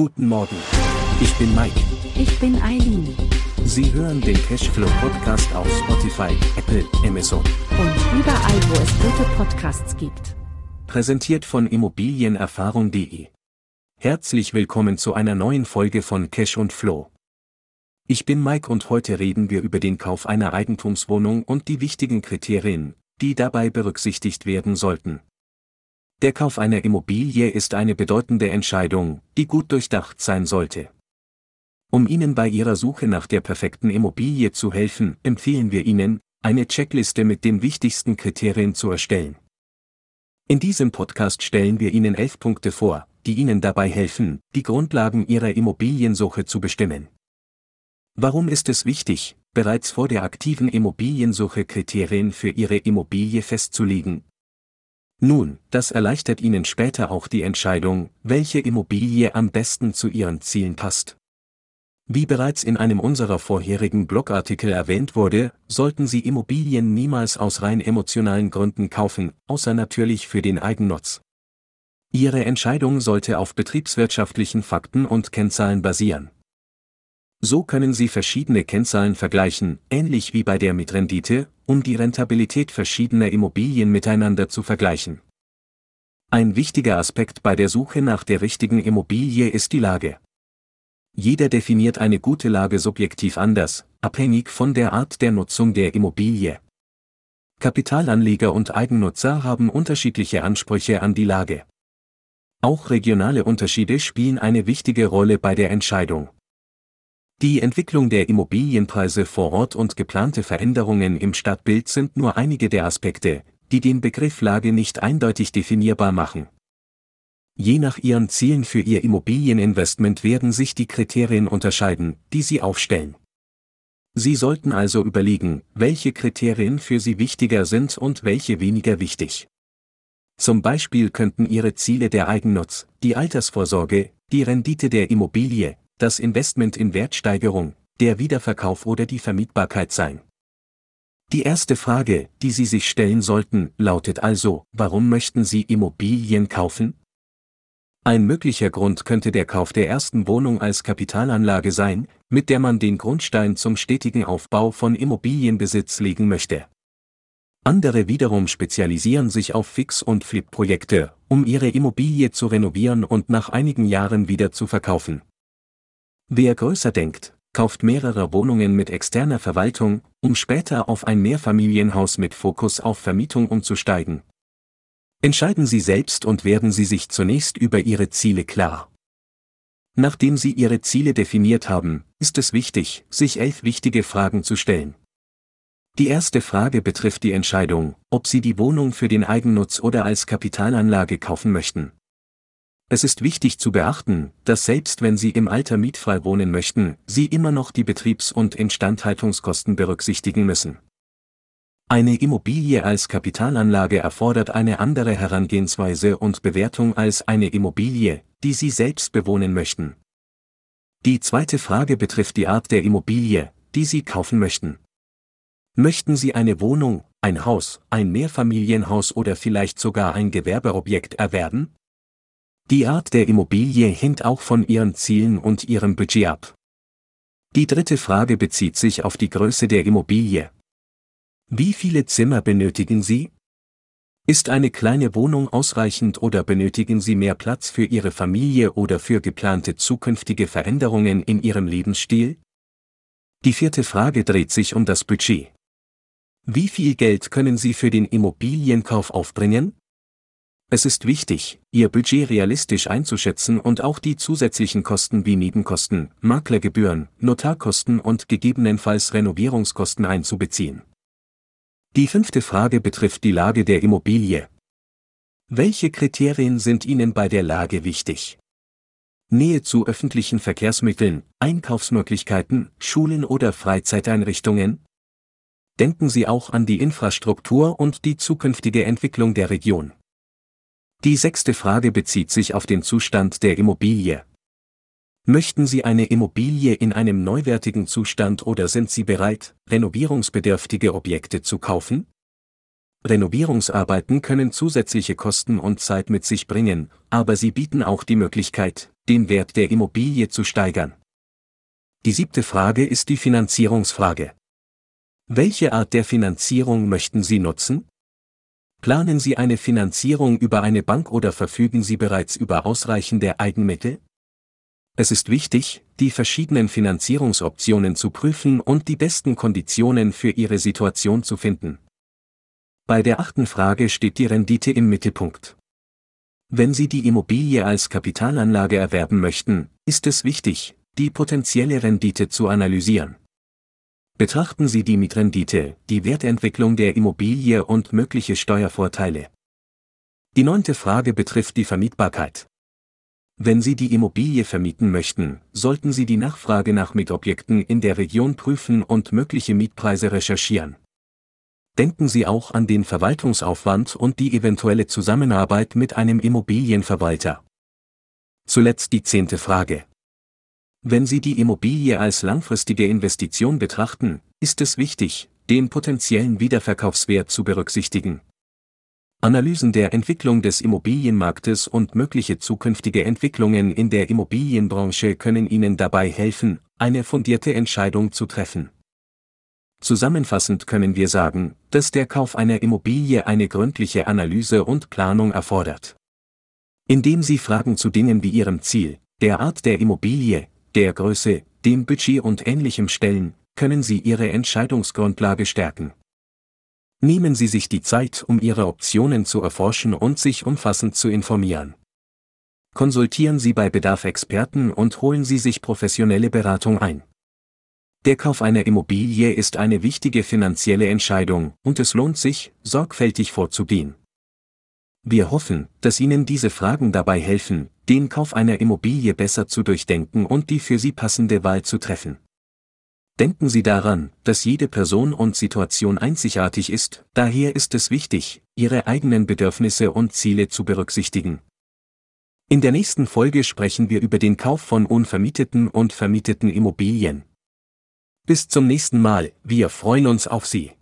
Guten Morgen. Ich bin Mike. Ich bin Eileen. Sie hören den Cashflow Podcast auf Spotify, Apple, Amazon. Und überall, wo es gute Podcasts gibt. Präsentiert von Immobilienerfahrung.de. Herzlich willkommen zu einer neuen Folge von Cash und Flow. Ich bin Mike und heute reden wir über den Kauf einer Eigentumswohnung und die wichtigen Kriterien, die dabei berücksichtigt werden sollten. Der Kauf einer Immobilie ist eine bedeutende Entscheidung, die gut durchdacht sein sollte. Um Ihnen bei Ihrer Suche nach der perfekten Immobilie zu helfen, empfehlen wir Ihnen, eine Checkliste mit den wichtigsten Kriterien zu erstellen. In diesem Podcast stellen wir Ihnen elf Punkte vor, die Ihnen dabei helfen, die Grundlagen Ihrer Immobiliensuche zu bestimmen. Warum ist es wichtig, bereits vor der aktiven Immobiliensuche Kriterien für Ihre Immobilie festzulegen, nun, das erleichtert Ihnen später auch die Entscheidung, welche Immobilie am besten zu Ihren Zielen passt. Wie bereits in einem unserer vorherigen Blogartikel erwähnt wurde, sollten Sie Immobilien niemals aus rein emotionalen Gründen kaufen, außer natürlich für den Eigennutz. Ihre Entscheidung sollte auf betriebswirtschaftlichen Fakten und Kennzahlen basieren. So können Sie verschiedene Kennzahlen vergleichen, ähnlich wie bei der Mietrendite, um die Rentabilität verschiedener Immobilien miteinander zu vergleichen. Ein wichtiger Aspekt bei der Suche nach der richtigen Immobilie ist die Lage. Jeder definiert eine gute Lage subjektiv anders, abhängig von der Art der Nutzung der Immobilie. Kapitalanleger und Eigennutzer haben unterschiedliche Ansprüche an die Lage. Auch regionale Unterschiede spielen eine wichtige Rolle bei der Entscheidung. Die Entwicklung der Immobilienpreise vor Ort und geplante Veränderungen im Stadtbild sind nur einige der Aspekte, die den Begriff Lage nicht eindeutig definierbar machen. Je nach Ihren Zielen für Ihr Immobilieninvestment werden sich die Kriterien unterscheiden, die Sie aufstellen. Sie sollten also überlegen, welche Kriterien für Sie wichtiger sind und welche weniger wichtig. Zum Beispiel könnten Ihre Ziele der Eigennutz, die Altersvorsorge, die Rendite der Immobilie, das Investment in Wertsteigerung, der Wiederverkauf oder die Vermietbarkeit sein. Die erste Frage, die Sie sich stellen sollten, lautet also, warum möchten Sie Immobilien kaufen? Ein möglicher Grund könnte der Kauf der ersten Wohnung als Kapitalanlage sein, mit der man den Grundstein zum stetigen Aufbau von Immobilienbesitz legen möchte. Andere wiederum spezialisieren sich auf Fix- und Flip-Projekte, um ihre Immobilie zu renovieren und nach einigen Jahren wieder zu verkaufen. Wer größer denkt, kauft mehrere Wohnungen mit externer Verwaltung, um später auf ein Mehrfamilienhaus mit Fokus auf Vermietung umzusteigen. Entscheiden Sie selbst und werden Sie sich zunächst über Ihre Ziele klar. Nachdem Sie Ihre Ziele definiert haben, ist es wichtig, sich elf wichtige Fragen zu stellen. Die erste Frage betrifft die Entscheidung, ob Sie die Wohnung für den Eigennutz oder als Kapitalanlage kaufen möchten. Es ist wichtig zu beachten, dass selbst wenn Sie im Alter mietfrei wohnen möchten, Sie immer noch die Betriebs- und Instandhaltungskosten berücksichtigen müssen. Eine Immobilie als Kapitalanlage erfordert eine andere Herangehensweise und Bewertung als eine Immobilie, die Sie selbst bewohnen möchten. Die zweite Frage betrifft die Art der Immobilie, die Sie kaufen möchten. Möchten Sie eine Wohnung, ein Haus, ein Mehrfamilienhaus oder vielleicht sogar ein Gewerbeobjekt erwerben? Die Art der Immobilie hängt auch von Ihren Zielen und Ihrem Budget ab. Die dritte Frage bezieht sich auf die Größe der Immobilie. Wie viele Zimmer benötigen Sie? Ist eine kleine Wohnung ausreichend oder benötigen Sie mehr Platz für Ihre Familie oder für geplante zukünftige Veränderungen in Ihrem Lebensstil? Die vierte Frage dreht sich um das Budget. Wie viel Geld können Sie für den Immobilienkauf aufbringen? Es ist wichtig, Ihr Budget realistisch einzuschätzen und auch die zusätzlichen Kosten wie Nebenkosten, Maklergebühren, Notarkosten und gegebenenfalls Renovierungskosten einzubeziehen. Die fünfte Frage betrifft die Lage der Immobilie. Welche Kriterien sind Ihnen bei der Lage wichtig? Nähe zu öffentlichen Verkehrsmitteln, Einkaufsmöglichkeiten, Schulen oder Freizeiteinrichtungen? Denken Sie auch an die Infrastruktur und die zukünftige Entwicklung der Region. Die sechste Frage bezieht sich auf den Zustand der Immobilie. Möchten Sie eine Immobilie in einem neuwertigen Zustand oder sind Sie bereit, renovierungsbedürftige Objekte zu kaufen? Renovierungsarbeiten können zusätzliche Kosten und Zeit mit sich bringen, aber sie bieten auch die Möglichkeit, den Wert der Immobilie zu steigern. Die siebte Frage ist die Finanzierungsfrage. Welche Art der Finanzierung möchten Sie nutzen? Planen Sie eine Finanzierung über eine Bank oder verfügen Sie bereits über ausreichende Eigenmittel? Es ist wichtig, die verschiedenen Finanzierungsoptionen zu prüfen und die besten Konditionen für Ihre Situation zu finden. Bei der achten Frage steht die Rendite im Mittelpunkt. Wenn Sie die Immobilie als Kapitalanlage erwerben möchten, ist es wichtig, die potenzielle Rendite zu analysieren. Betrachten Sie die Mietrendite, die Wertentwicklung der Immobilie und mögliche Steuervorteile. Die neunte Frage betrifft die Vermietbarkeit. Wenn Sie die Immobilie vermieten möchten, sollten Sie die Nachfrage nach Mietobjekten in der Region prüfen und mögliche Mietpreise recherchieren. Denken Sie auch an den Verwaltungsaufwand und die eventuelle Zusammenarbeit mit einem Immobilienverwalter. Zuletzt die zehnte Frage. Wenn Sie die Immobilie als langfristige Investition betrachten, ist es wichtig, den potenziellen Wiederverkaufswert zu berücksichtigen. Analysen der Entwicklung des Immobilienmarktes und mögliche zukünftige Entwicklungen in der Immobilienbranche können Ihnen dabei helfen, eine fundierte Entscheidung zu treffen. Zusammenfassend können wir sagen, dass der Kauf einer Immobilie eine gründliche Analyse und Planung erfordert. Indem Sie Fragen zu Dingen wie Ihrem Ziel, der Art der Immobilie, der Größe, dem Budget und ähnlichem stellen, können Sie Ihre Entscheidungsgrundlage stärken. Nehmen Sie sich die Zeit, um Ihre Optionen zu erforschen und sich umfassend zu informieren. Konsultieren Sie bei Bedarf Experten und holen Sie sich professionelle Beratung ein. Der Kauf einer Immobilie ist eine wichtige finanzielle Entscheidung und es lohnt sich, sorgfältig vorzugehen. Wir hoffen, dass Ihnen diese Fragen dabei helfen, den Kauf einer Immobilie besser zu durchdenken und die für Sie passende Wahl zu treffen. Denken Sie daran, dass jede Person und Situation einzigartig ist, daher ist es wichtig, Ihre eigenen Bedürfnisse und Ziele zu berücksichtigen. In der nächsten Folge sprechen wir über den Kauf von unvermieteten und vermieteten Immobilien. Bis zum nächsten Mal, wir freuen uns auf Sie.